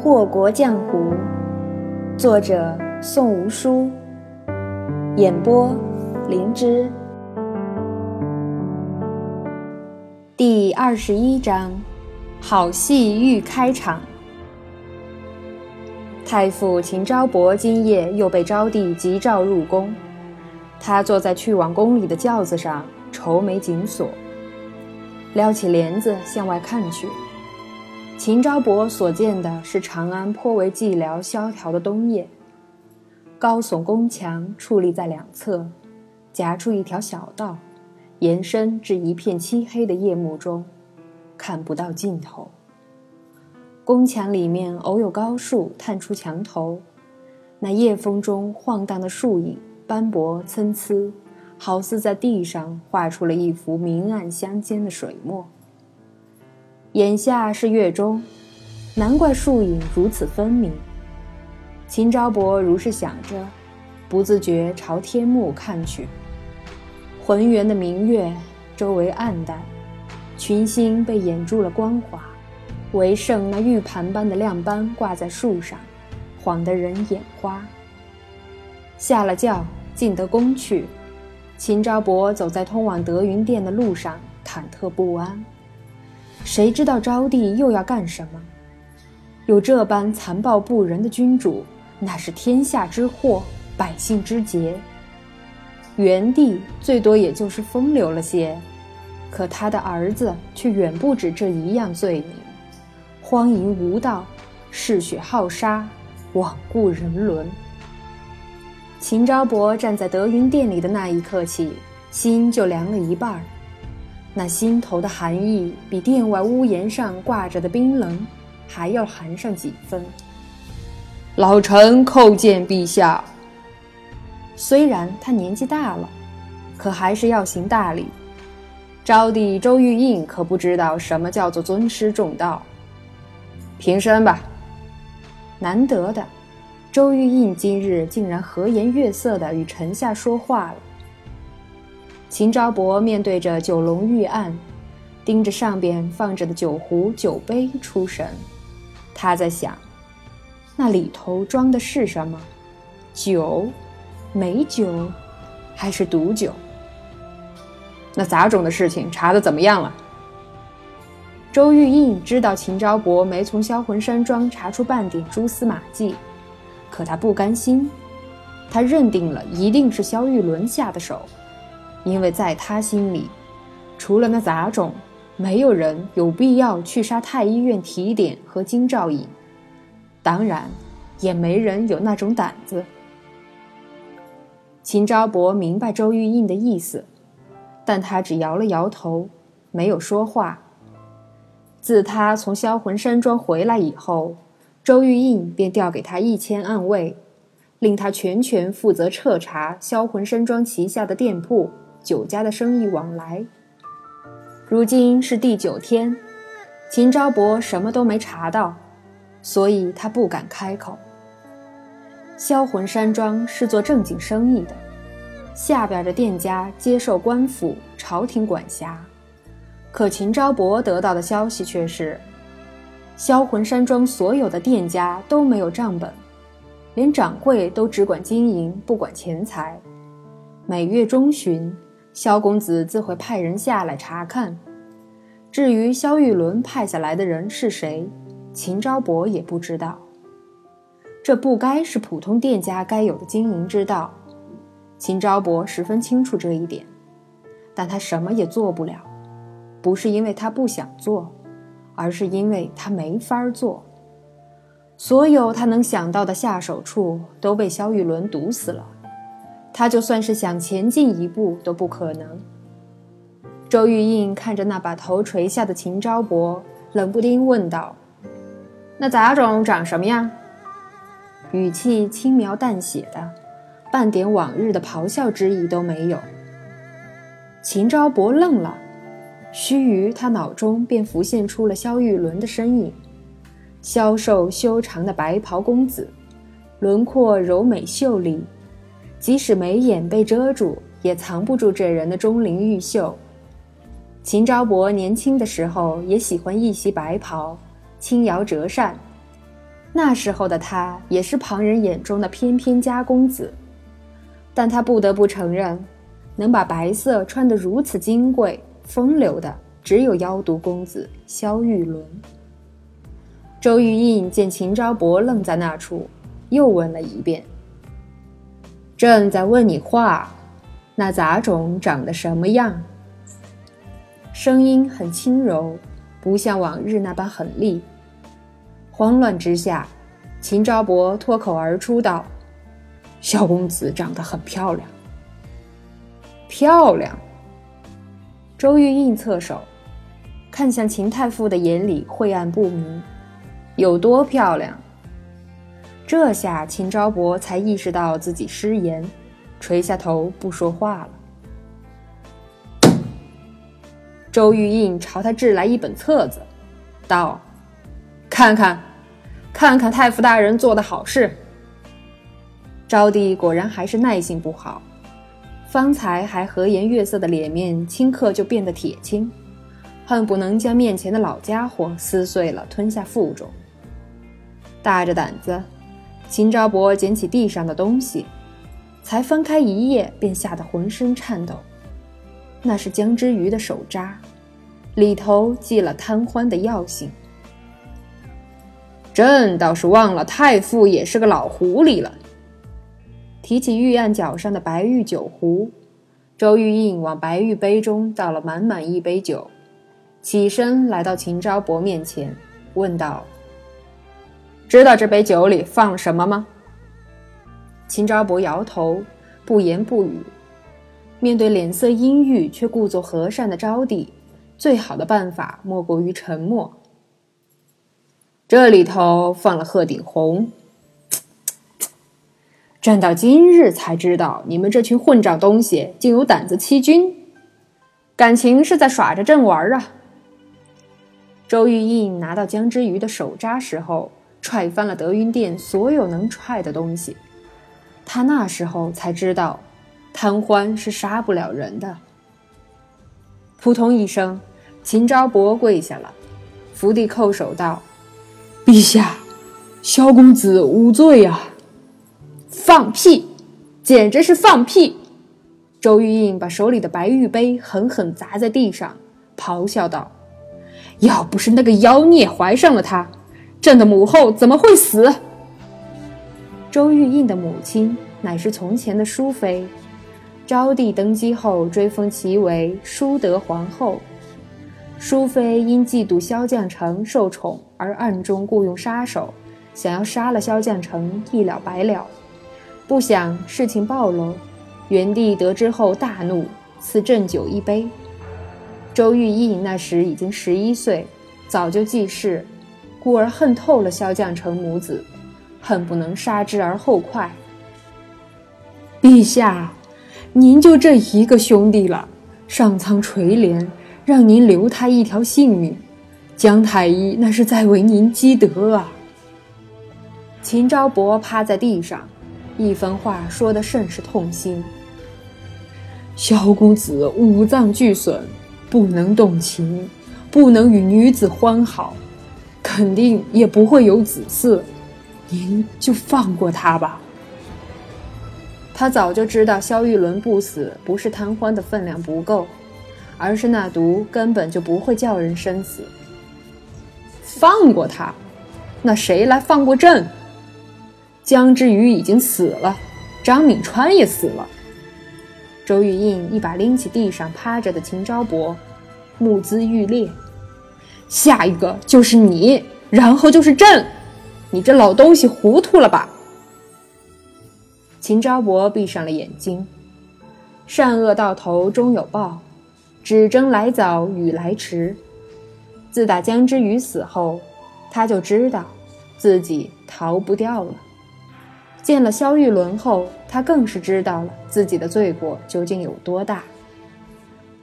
祸国江湖，作者宋无书，演播灵芝。第二十一章，好戏欲开场。太傅秦昭伯今夜又被昭帝急召入宫，他坐在去往宫里的轿子上，愁眉紧锁，撩起帘子向外看去。秦昭伯所见的是长安颇为寂寥萧条的冬夜。高耸宫墙矗立在两侧，夹出一条小道，延伸至一片漆黑的夜幕中，看不到尽头。宫墙里面偶有高树探出墙头，那夜风中晃荡的树影斑驳参差，好似在地上画出了一幅明暗相间的水墨。眼下是月中，难怪树影如此分明。秦昭伯如是想着，不自觉朝天幕看去。浑圆的明月，周围暗淡，群星被掩住了光华，唯剩那玉盘般的亮斑挂在树上，晃得人眼花。下了轿，进得宫去，秦昭伯走在通往德云殿的路上，忐忑不安。谁知道招娣又要干什么？有这般残暴不仁的君主，那是天下之祸，百姓之劫。元帝最多也就是风流了些，可他的儿子却远不止这一样罪名：荒淫无道，嗜血好杀，罔顾人伦。秦昭伯站在德云殿里的那一刻起，心就凉了一半儿。那心头的寒意，比殿外屋檐上挂着的冰冷还要寒上几分。老臣叩见陛下。虽然他年纪大了，可还是要行大礼。昭帝周玉印可不知道什么叫做尊师重道。平身吧。难得的，周玉印今日竟然和颜悦色地与臣下说话了。秦昭伯面对着九龙玉案，盯着上边放着的酒壶酒杯出神。他在想，那里头装的是什么？酒、美酒，还是毒酒？那杂种的事情查的怎么样了？周玉印知道秦昭伯没从销魂山庄查出半点蛛丝马迹，可他不甘心，他认定了一定是萧玉伦下的手。因为在他心里，除了那杂种，没有人有必要去杀太医院提点和金兆尹，当然，也没人有那种胆子。秦昭伯明白周玉印的意思，但他只摇了摇头，没有说话。自他从销魂山庄回来以后，周玉印便调给他一千暗卫，令他全权负责彻查销魂山庄旗下的店铺。酒家的生意往来，如今是第九天，秦昭伯什么都没查到，所以他不敢开口。销魂山庄是做正经生意的，下边的店家接受官府、朝廷管辖，可秦昭伯得到的消息却是，销魂山庄所有的店家都没有账本，连掌柜都只管经营，不管钱财，每月中旬。萧公子自会派人下来查看，至于萧玉伦派下来的人是谁，秦昭伯也不知道。这不该是普通店家该有的经营之道，秦昭伯十分清楚这一点，但他什么也做不了，不是因为他不想做，而是因为他没法做。所有他能想到的下手处都被萧玉伦堵死了。他就算是想前进一步都不可能。周玉印看着那把头垂下的秦昭伯，冷不丁问道：“那杂种长什么样？”语气轻描淡写的，半点往日的咆哮之意都没有。秦昭伯愣了，须臾，他脑中便浮现出了萧玉伦的身影：消瘦修长的白袍公子，轮廓柔美秀丽。即使眉眼被遮住，也藏不住这人的钟灵毓秀。秦昭伯年轻的时候也喜欢一袭白袍，轻摇折扇，那时候的他也是旁人眼中的翩翩佳公子，但他不得不承认，能把白色穿得如此金贵风流的，只有妖毒公子萧玉伦。周玉印见秦昭伯愣在那处，又问了一遍：“朕在问你话，那杂种长得什么样？”声音很轻柔，不像往日那般狠厉。慌乱之下，秦昭伯脱口而出道：“萧公子长得很漂亮。”漂亮。周玉印侧手，看向秦太傅的眼里晦暗不明。有多漂亮？这下秦昭伯才意识到自己失言，垂下头不说话了。周玉印朝他掷来一本册子，道：“看看，看看太傅大人做的好事。”昭帝果然还是耐性不好，方才还和颜悦色的脸面，顷刻就变得铁青，恨不能将面前的老家伙撕碎了吞下腹中。大着胆子，秦昭伯捡起地上的东西，才翻开一页，便吓得浑身颤抖。那是姜之瑜的手札，里头记了贪欢的药性。朕倒是忘了，太傅也是个老狐狸了。提起玉案脚上的白玉酒壶，周玉印往白玉杯中倒了满满一杯酒，起身来到秦昭伯面前，问道。知道这杯酒里放了什么吗？秦昭伯摇头，不言不语。面对脸色阴郁却故作和善的昭帝，最好的办法莫过于沉默。这里头放了鹤顶红。朕到今日才知道，你们这群混账东西竟有胆子欺君，感情是在耍着朕玩啊！周玉印拿到江之鱼的手札时候。踹翻了德云殿所有能踹的东西，他那时候才知道，贪欢是杀不了人的。扑通一声，秦昭伯跪下了，伏地叩首道：“陛下，萧公子无罪啊！”放屁，简直是放屁！周玉印把手里的白玉杯狠狠砸在地上，咆哮道：“要不是那个妖孽怀上了他！”朕的母后怎么会死？周玉印的母亲乃是从前的淑妃，昭帝登基后追封其为淑德皇后。淑妃因嫉妒萧将成受宠而暗中雇佣杀手，想要杀了萧将成一了百了。不想事情暴露，元帝得知后大怒，赐鸩酒一杯。周玉印那时已经十一岁，早就记事。故而恨透了萧将成母子，恨不能杀之而后快。陛下，您就这一个兄弟了，上苍垂怜，让您留他一条性命。姜太医那是在为您积德啊！秦昭伯趴在地上，一番话说得甚是痛心。萧公子五脏俱损，不能动情，不能与女子欢好。肯定也不会有子嗣，您就放过他吧。他早就知道萧玉伦不死，不是贪欢的分量不够，而是那毒根本就不会叫人生死。放过他，那谁来放过朕？江之鱼已经死了，张敏川也死了。周玉印一把拎起地上趴着的秦昭伯，目眦欲裂。下一个就是你，然后就是朕，你这老东西糊涂了吧？秦昭伯闭上了眼睛，善恶到头终有报，只争来早与来迟。自打姜之瑜死后，他就知道自己逃不掉了。见了萧玉伦后，他更是知道了自己的罪过究竟有多大。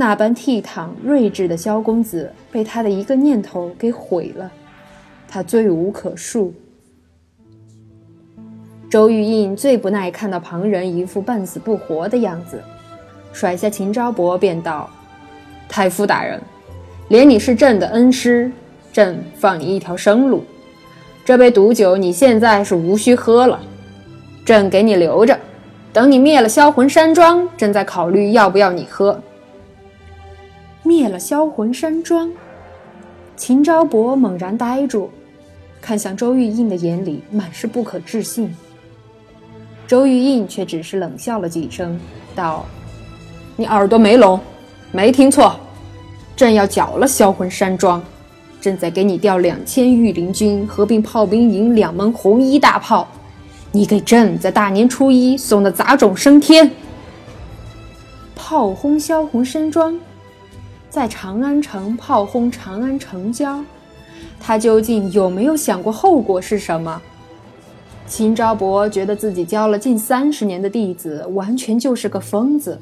那般倜傥睿智的萧公子被他的一个念头给毁了，他罪无可恕。周玉印最不耐看到旁人一副半死不活的样子，甩下秦昭伯便道：“太傅大人，连你是朕的恩师，朕放你一条生路。这杯毒酒你现在是无需喝了，朕给你留着，等你灭了销魂山庄，朕再考虑要不要你喝。灭了销魂山庄，秦昭伯猛然呆住，看向周玉印的眼里满是不可置信。周玉印却只是冷笑了几声，道：“你耳朵没聋，没听错，朕要剿了销魂山庄。”正在给你调两千御林军，合并炮兵营两门红衣大炮，你给朕在大年初一送的杂种升天。炮轰销魂山庄，在长安城炮轰长安城郊，他究竟有没有想过后果是什么？秦昭伯觉得自己教了近三十年的弟子，完全就是个疯子。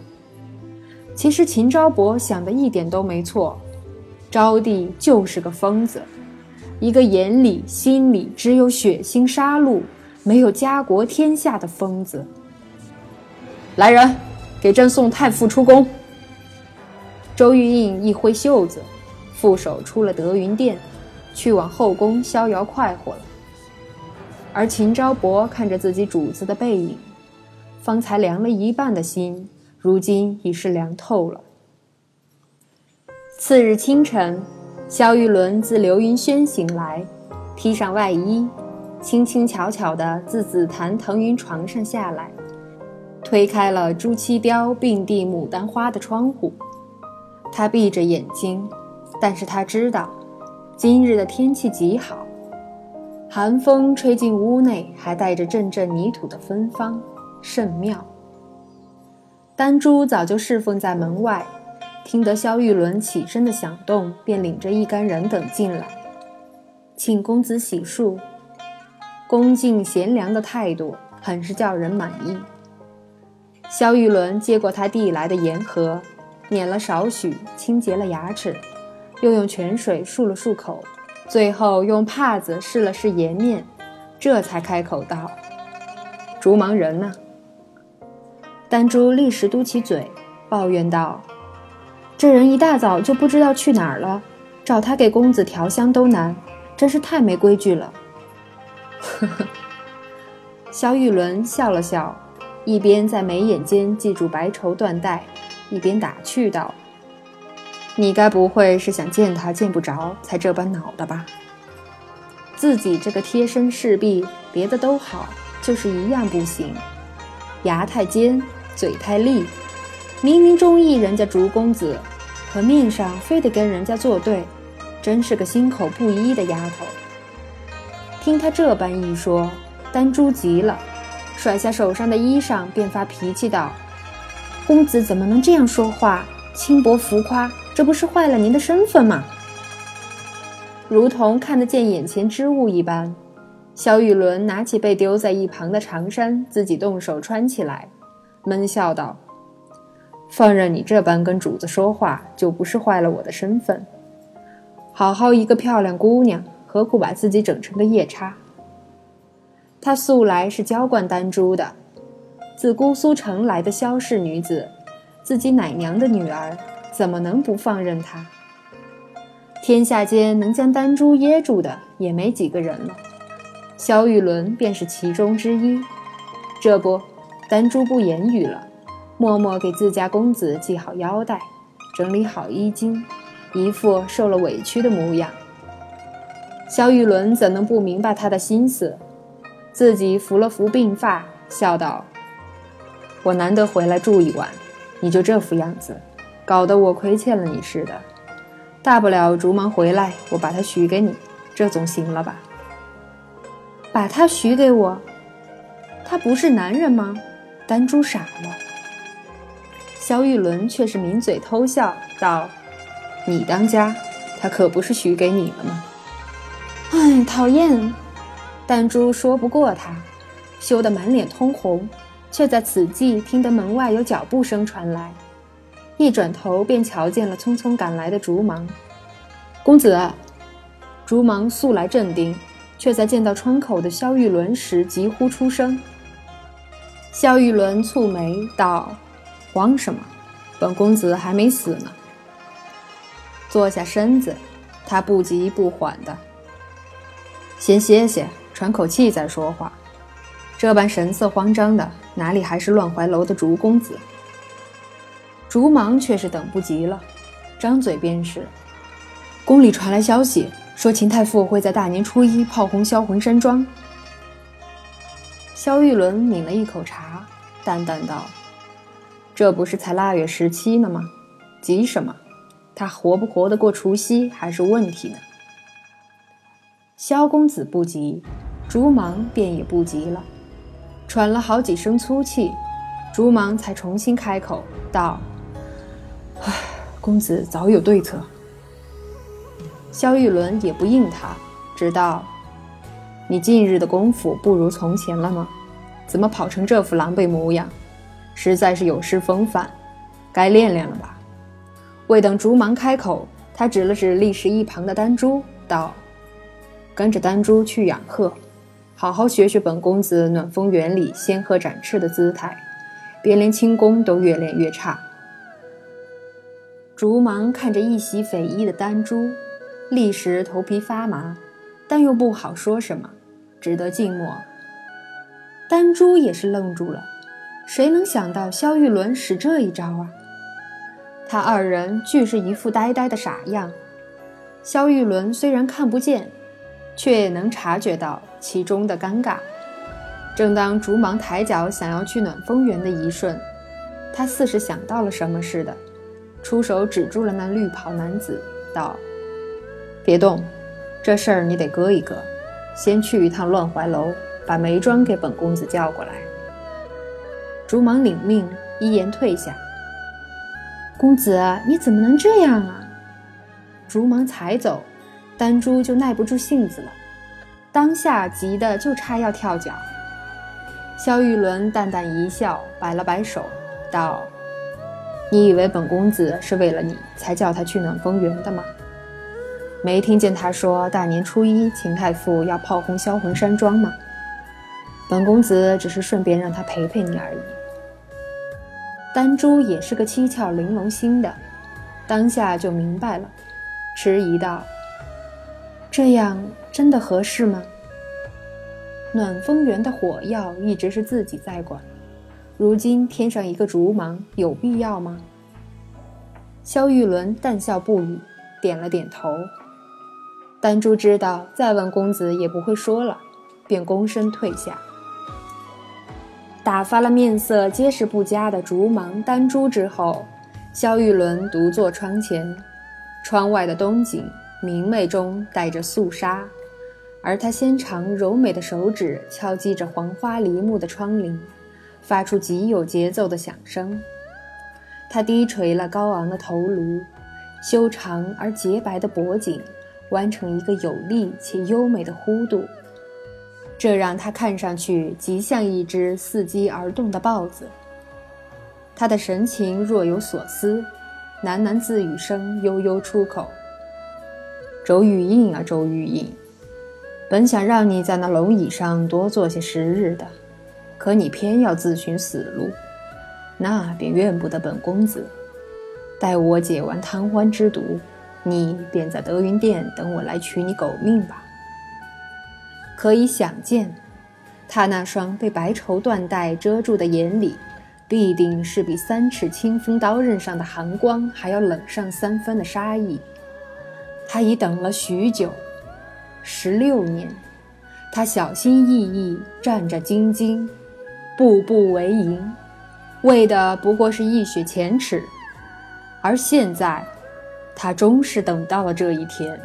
其实秦昭伯想的一点都没错。招娣就是个疯子，一个眼里心里只有血腥杀戮，没有家国天下的疯子。来人，给朕送太傅出宫。周玉印一挥袖子，副手出了德云殿，去往后宫逍遥快活了。而秦昭伯看着自己主子的背影，方才凉了一半的心，如今已是凉透了。次日清晨，萧玉伦自流云轩醒来，披上外衣，轻轻巧巧地自紫檀腾云床上下来，推开了朱漆雕并蒂牡丹花的窗户。他闭着眼睛，但是他知道，今日的天气极好，寒风吹进屋内，还带着阵阵泥土的芬芳，甚妙。丹珠早就侍奉在门外。听得萧玉伦起身的响动，便领着一干人等进来，请公子洗漱。恭敬贤良的态度，很是叫人满意。萧玉伦接过他递来的盐盒，捻了少许，清洁了牙齿，又用泉水漱了漱口，最后用帕子试了试颜面，这才开口道：“竹芒人呢？”丹珠立时嘟起嘴，抱怨道。这人一大早就不知道去哪儿了，找他给公子调香都难，真是太没规矩了。呵呵，萧玉伦笑了笑，一边在眉眼间系住白绸缎带，一边打趣道：“你该不会是想见他见不着，才这般恼的吧？自己这个贴身侍婢，别的都好，就是一样不行，牙太尖，嘴太利。”明明中意人家竹公子，可面上非得跟人家作对，真是个心口不一的丫头。听他这般一说，丹珠急了，甩下手上的衣裳，便发脾气道：“公子怎么能这样说话？轻薄浮夸，这不是坏了您的身份吗？”如同看得见眼前之物一般，萧雨伦拿起被丢在一旁的长衫，自己动手穿起来，闷笑道。放任你这般跟主子说话，就不是坏了我的身份。好好一个漂亮姑娘，何苦把自己整成个夜叉？她素来是娇惯丹珠的，自姑苏城来的萧氏女子，自己奶娘的女儿，怎么能不放任她？天下间能将丹珠噎住的，也没几个人了。萧玉伦便是其中之一。这不，丹珠不言语了。默默给自家公子系好腰带，整理好衣襟，一副受了委屈的模样。萧玉伦怎能不明白他的心思？自己扶了扶鬓发，笑道：“我难得回来住一晚，你就这副样子，搞得我亏欠了你似的。大不了竹芒回来，我把他许给你，这总行了吧？把他许给我？他不是男人吗？”丹珠傻了。萧玉伦却是抿嘴偷笑道：“你当家，他可不是许给你了吗？”哎，讨厌！丹珠说不过他，羞得满脸通红，却在此际听得门外有脚步声传来，一转头便瞧见了匆匆赶来的竹芒公子。竹芒素来镇定，却在见到窗口的萧玉伦时急呼出声。萧玉伦蹙眉道。慌什么？本公子还没死呢。坐下身子，他不急不缓的。先歇歇，喘口气再说话。这般神色慌张的，哪里还是乱怀楼的竹公子？竹芒却是等不及了，张嘴便是：“宫里传来消息，说秦太傅会在大年初一炮轰销魂山庄。”萧玉伦抿了一口茶，淡淡道：“这不是才腊月十七呢吗？急什么？他活不活得过除夕还是问题呢。”萧公子不急，竹芒便也不急了。喘了好几声粗气，竹芒才重新开口道：“唉，公子早有对策。”萧玉伦也不应他，只道：“你近日的功夫不如从前了吗？怎么跑成这副狼狈模样？实在是有失风范，该练练了吧？”未等竹芒开口，他指了指立时一旁的丹珠，道：“跟着丹珠去养鹤。”好好学学本公子暖风园里仙鹤展翅的姿态，别连轻功都越练越差。竹芒看着一袭匪衣的丹珠，立时头皮发麻，但又不好说什么，只得静默。丹珠也是愣住了，谁能想到萧玉伦使这一招啊？他二人俱是一副呆呆的傻样，萧玉伦虽然看不见。却也能察觉到其中的尴尬。正当竹芒抬脚想要去暖风园的一瞬，他似是想到了什么似的，出手止住了那绿袍男子，道：“别动，这事儿你得搁一搁，先去一趟乱怀楼，把眉庄给本公子叫过来。”竹芒领命，一言退下。公子，你怎么能这样啊？竹芒才走。丹珠就耐不住性子了，当下急得就差要跳脚。萧玉伦淡淡一笑，摆了摆手，道：“你以为本公子是为了你才叫他去暖风园的吗？没听见他说大年初一秦太傅要炮轰销魂山庄吗？本公子只是顺便让他陪陪你而已。”丹珠也是个七窍玲珑心的，当下就明白了，迟疑道。这样真的合适吗？暖风园的火药一直是自己在管，如今添上一个竹芒，有必要吗？萧玉伦淡笑不语，点了点头。丹珠知道再问公子也不会说了，便躬身退下。打发了面色皆是不佳的竹芒、丹珠之后，萧玉伦独坐窗前，窗外的冬景。明媚中带着肃杀，而他纤长柔美的手指敲击着黄花梨木的窗棂，发出极有节奏的响声。他低垂了高昂的头颅，修长而洁白的脖颈弯成一个有力且优美的弧度，这让他看上去极像一只伺机而动的豹子。他的神情若有所思，喃喃自语声悠悠出口。周玉印啊，周玉印，本想让你在那龙椅上多坐些时日的，可你偏要自寻死路，那便怨不得本公子。待我解完贪欢之毒，你便在德云殿等我来取你狗命吧。可以想见，他那双被白绸缎带遮住的眼里，必定是比三尺清风刀刃上的寒光还要冷上三分的杀意。他已等了许久，十六年，他小心翼翼、战战兢兢、步步为营，为的不过是一雪前耻。而现在，他终是等到了这一天。